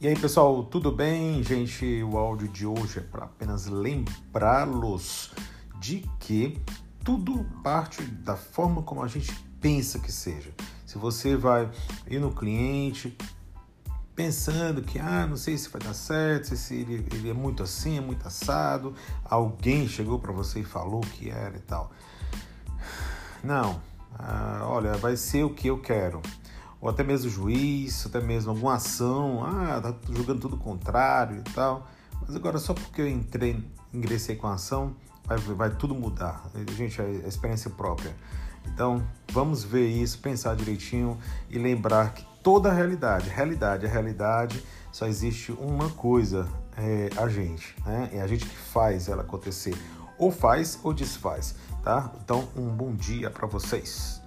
E aí, pessoal, tudo bem? Gente, o áudio de hoje é para apenas lembrá-los de que tudo parte da forma como a gente pensa que seja. Se você vai ir no cliente pensando que, ah, não sei se vai dar certo, se ele, ele é muito assim, é muito assado, alguém chegou para você e falou que era e tal. Não, ah, olha, vai ser o que eu quero ou até mesmo juiz, até mesmo alguma ação, ah, tá jogando tudo contrário e tal. Mas agora só porque eu entrei, ingressei com a ação, vai, vai tudo mudar. Gente, é experiência própria. Então, vamos ver isso, pensar direitinho e lembrar que toda a realidade, realidade, a realidade, só existe uma coisa, é a gente, né? É a gente que faz ela acontecer. Ou faz ou desfaz, tá? Então, um bom dia para vocês.